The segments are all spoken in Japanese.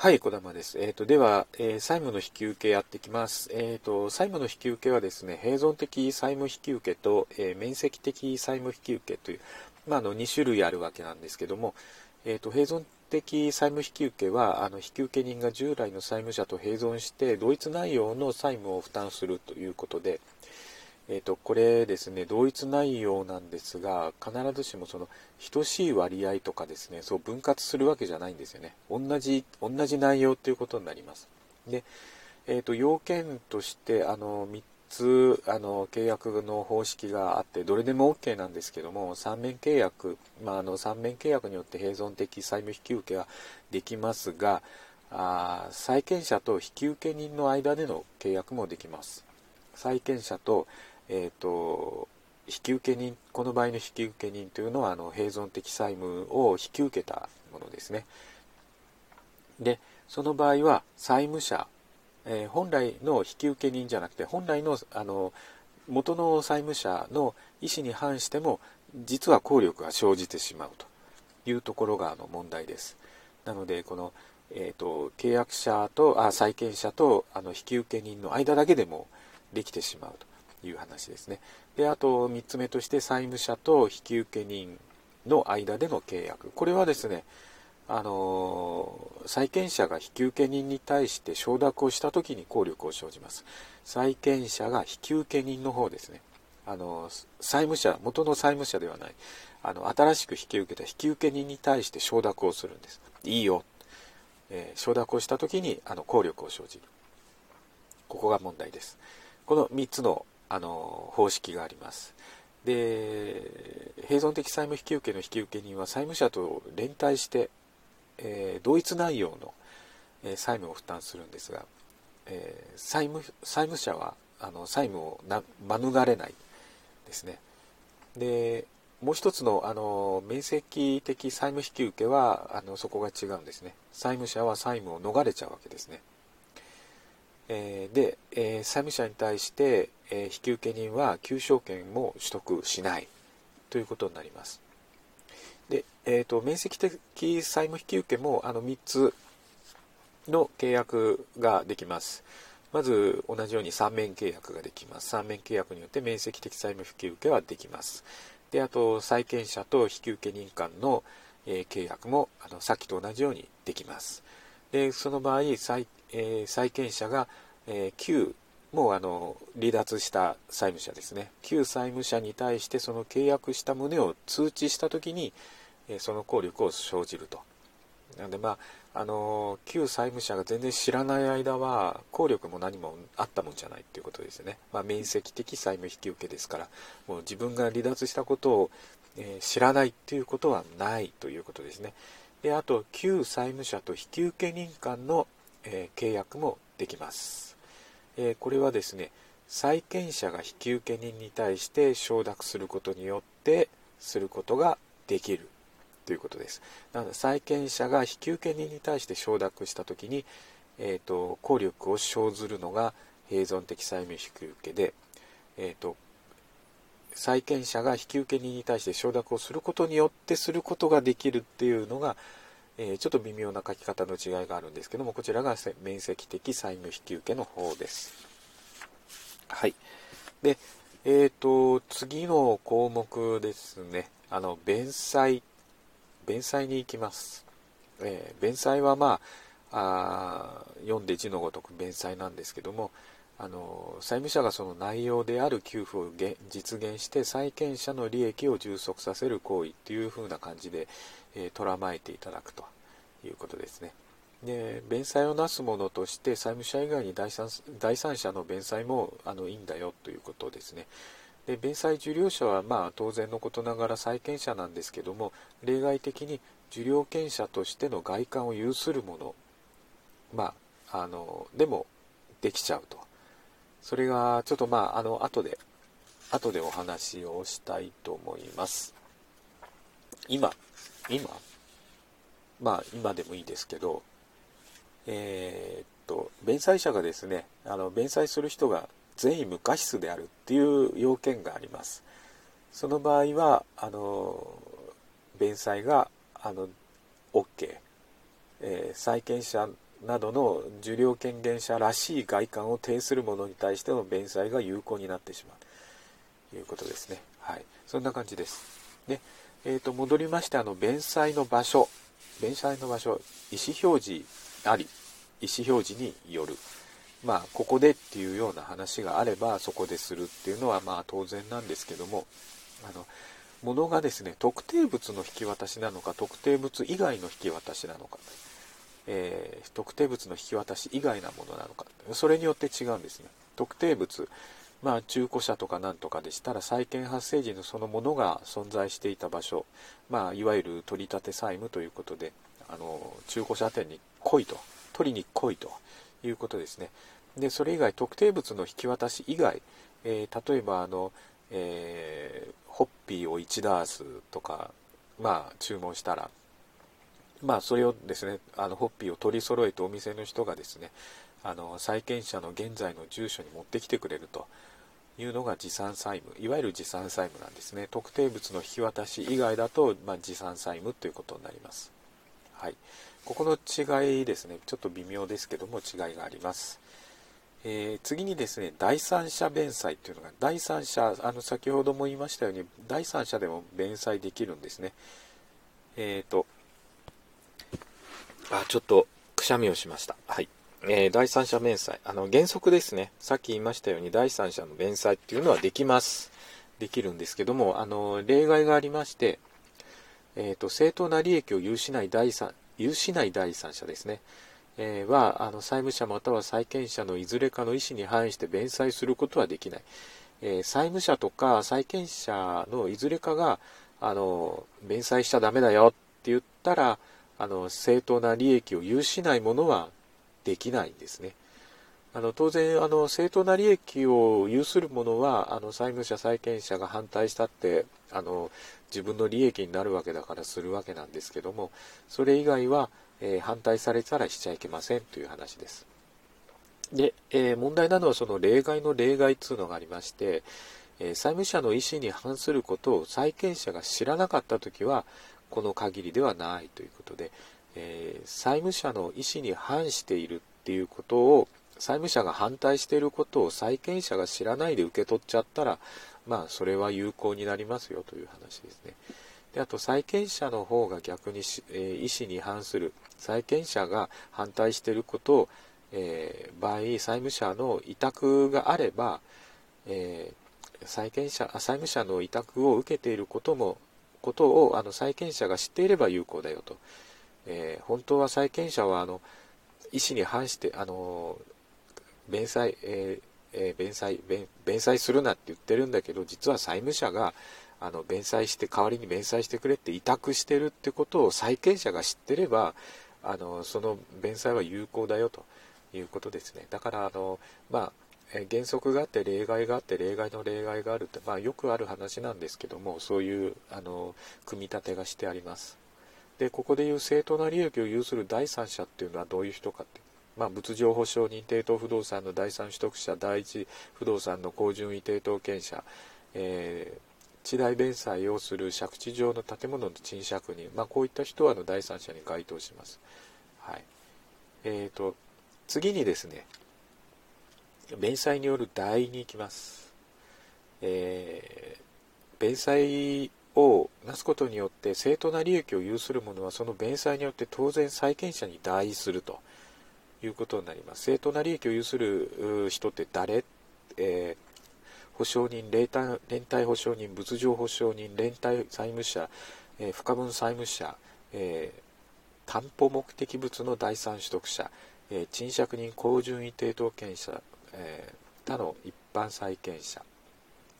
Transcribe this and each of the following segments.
はい、小玉です。えっ、ー、と、では、えー、債務の引き受けやってきます。えっ、ー、と、債務の引き受けはですね、併存的債務引き受けと、え面積的債務引き受けという、まあ、あの、2種類あるわけなんですけども、えっ、と、併存的債務引き受けは、あの、引受人が従来の債務者と併存して、同一内容の債務を負担するということで、えーと、これですね同一内容なんですが必ずしもその等しい割合とかですねそう分割するわけじゃないんですよね。同じ同じ内容ということになります。で、えーと、要件としてあの3つあの契約の方式があってどれでも OK なんですけども3面契約、まあ、あの3面契約によって併存的債務引き受けはできますがあ債権者と引き受け人の間での契約もできます。債権者とえーと、引受人この場合の引受人というのはあの併存的債務を引き受けたものですね。でその場合は債務者、えー、本来の引受人じゃなくて本来のあの元の債務者の意思に反しても実は効力が生じてしまうというところがあの問題です。なのでこの、えーと、契約者とあ債権者とあの引受人の間だけでもできてしまうと。いう話ですね。で、あと3つ目として債務者と引受人の間での契約。これはですね、あの債権者が引受人に対して承諾をした時に効力を生じます。債権者が引受人の方ですね。あの債務者、元の債務者ではない、あの新しく引き受けた引受人に対して承諾をするんです。いいよ。えー、承諾をした時にあの効力を生じる。ここが問題です。この3つのあの方式があります。で併存的債務引き受けの引き受け人は債務者と連帯して、えー、同一内容の、えー、債務を負担するんですが、えー、債務債務者はあの債務をな免れないですね。でもう一つのあの面積的債務引き受けはあのそこが違うんですね。債務者は債務を逃れちゃうわけですね。えー、で、えー、債務者に対して、え、引受人は求償権も取得しないということになります。で、えーと、面積的債務引受もあの3つの契約ができます。まず同じように3面契約ができます。3面契約によって面積的債務引受はできます。で、あと債権者と引受人間の、えー、契約もあのさっきと同じようにできます。で、その場合債えー、債権者が、えー、旧もうあの離脱した債務者ですね。旧債務者に対してその契約した旨を通知した時に、え、その効力を生じると。なのでまああの旧債務者が全然知らない間は効力も何もあったもんじゃないっていうことですね、まあ、面積的債務引き受けですからもう自分が離脱したことを、え、知らないっていうことはないということですね。であと旧債務者と引受人間のえー、契約もできます、えー、これはですね債権者が引受人に対して承諾することによってすることができる。ということです。なので債権者が引受人に対して承諾した時に、えーと、効力を生ずるのが併存的債務引受で、えーと債権者が引受人に対して承諾をすることによってすることができるっていうのがえー、ちょっと微妙な書き方の違いがあるんですけども、こちらが面積的債務引受の方です。はい。で、えっ、ー、と、次の項目ですね。あの、弁済、弁済に行きます。えー、弁済はまああ、読んで字のごとく弁済なんですけども、あの債務者がその内容である給付を実現して債権者の利益を充足させる行為っていう風な感じで、えー、捉まえていただくということですね。で弁済をなすものとして債務者以外に第三第三者の弁済もあのいいんだよということですね。で弁済受領者はまあ当然のことながら債権者なんですけども例外的に受領権者としての外観を有するものまああのでもできちゃうとそれがちょっとまああの後で後でお話をしたいと思います。今今まあ今でもいいですけどえー、っと弁済者がですねあの弁済する人が全員無過失であるっていう要件があります。その場合はあの弁済があの OK、えー、債権者などの受領権限者らしい外観を呈するものに対しての弁済が有効になってしまう。ということですね。はい、そんな感じです。で、えー、と戻りましてあの弁済の場所。弁済の場所意思表示あり意思表示による。まあここでっていうような話があればそこでするっていうのはまあ当然なんですけどもあの物がですね特定物の引き渡しなのか特定物以外の引き渡しなのか、えー、特定物の引き渡し以外なものなのか。それによって違うんですね。特定物まあ中古車とかなんとかでしたら債権発生時のそのものが存在していた場所まあいわゆる取り立て債務ということであの中古車店に来いと取りに来いということですね。でそれ以外特定物の引き渡し以外、えー、例えばあの、えー、ホッピーを1ダースとか、まあ、注文したら、まあ、それをですね、あの、ホッピーを取り揃えてお店の人がですね、あの、債権者の現在の住所に持ってきてくれるというのが持参債務、いわゆる持参債務なんですね。特定物の引き渡し以外だと、まあ、持参債務ということになります。はい。ここの違いですね、ちょっと微妙ですけども違いがあります。えー、次にですね、第三者弁済っていうのが、第三者、あの、先ほども言いましたように、第三者でも弁済できるんですね。えっ、ー、と、あ、ちょっと、くしゃみをしました。はい。えー、第三者弁済。あの、原則ですね。さっき言いましたように、第三者の弁済っていうのはできます。できるんですけども、あの、例外がありまして、えっ、と、正当な利益を有しない第三、有しない第三者ですね。えはあの債務者または債権者のいずれかの意思に反して弁済することはできない、えー、債務者とか債権者のいずれかがあの弁済しちゃダメだよって言ったらあの正当な利益を有しないものはできないんですね。あの当然あの正当な利益を有するものはあの債務者債権者が反対したってあの自分の利益になるわけだからするわけなんですけどもそれ以外はえー、反対されたらしちゃいけませんという話です。で、えー、問題なのはその例外の例外というのがありまして、えー、債務者の意思に反することを債権者が知らなかった時はこの限りではないということで、え債務者の意思に反しているっていうことを債務者が反対していることを債権者が知らないで受け取っちゃったらまあそれは有効になりますよという話ですね。であと債権者の方が逆に、え意思に反する債権者が反対していることを、えー、場合債務者の委託があれば、えー、債権者債務者の委託を受けていることもことをあの債権者が知っていれば有効だよと、えー、本当は債権者はあの意思に反してあの弁済、ええ弁済弁弁済するなって言ってるんだけど実は債務者があの弁済して代わりに弁済してくれって委託してるってことを債権者が知ってればあのその弁済は有効だよということですね。だからあの、まあ、え原則があって例外があって例外の例外があるって、まあ、よくある話なんですけどもそういうあの組み立てがしてありますでここでいう正当な利益を有する第三者っていうのはどういう人かってまあ、物情保証人抵当不動産の第三取得者第一不動産の高順位抵当権者、えー地代弁済をする借地上の建物の賃借人、まあ、こういった人はの第三者に該当します。はいえーと、次にですね、弁済による代に行きます。えー、弁済をなすことによって正当な利益を有する者はその弁済によって当然債権者に代するということになります。正当な利益を有する人って誰、えー保証人、連帯保証人、物情保証人、連帯債務者、えー、不可分債務者、えー、担保目的物の第三取得者、えー、賃借人、高順位抵当権者、え他の一般債権者、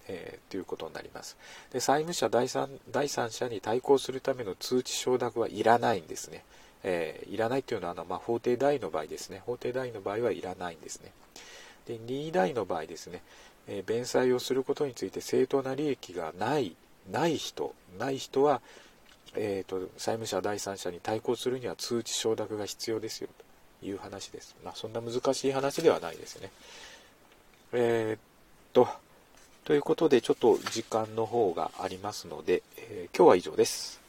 えー、ということになります。で債務者第三第三者に対抗するための通知承諾はいらないんですね。えー、いらないというのはあの、まあ、法定代の場合ですね。法定代の場合はいらないんですね。で任意代の場合ですね、え弁済をすることについて正当な利益がないない人ない人は、えーと、債務者第三者に対抗するには通知承諾が必要ですよという話です。まあ、そんな難しい話ではないですね。えー、っと、ということでちょっと時間の方がありますので、えー、今日は以上です。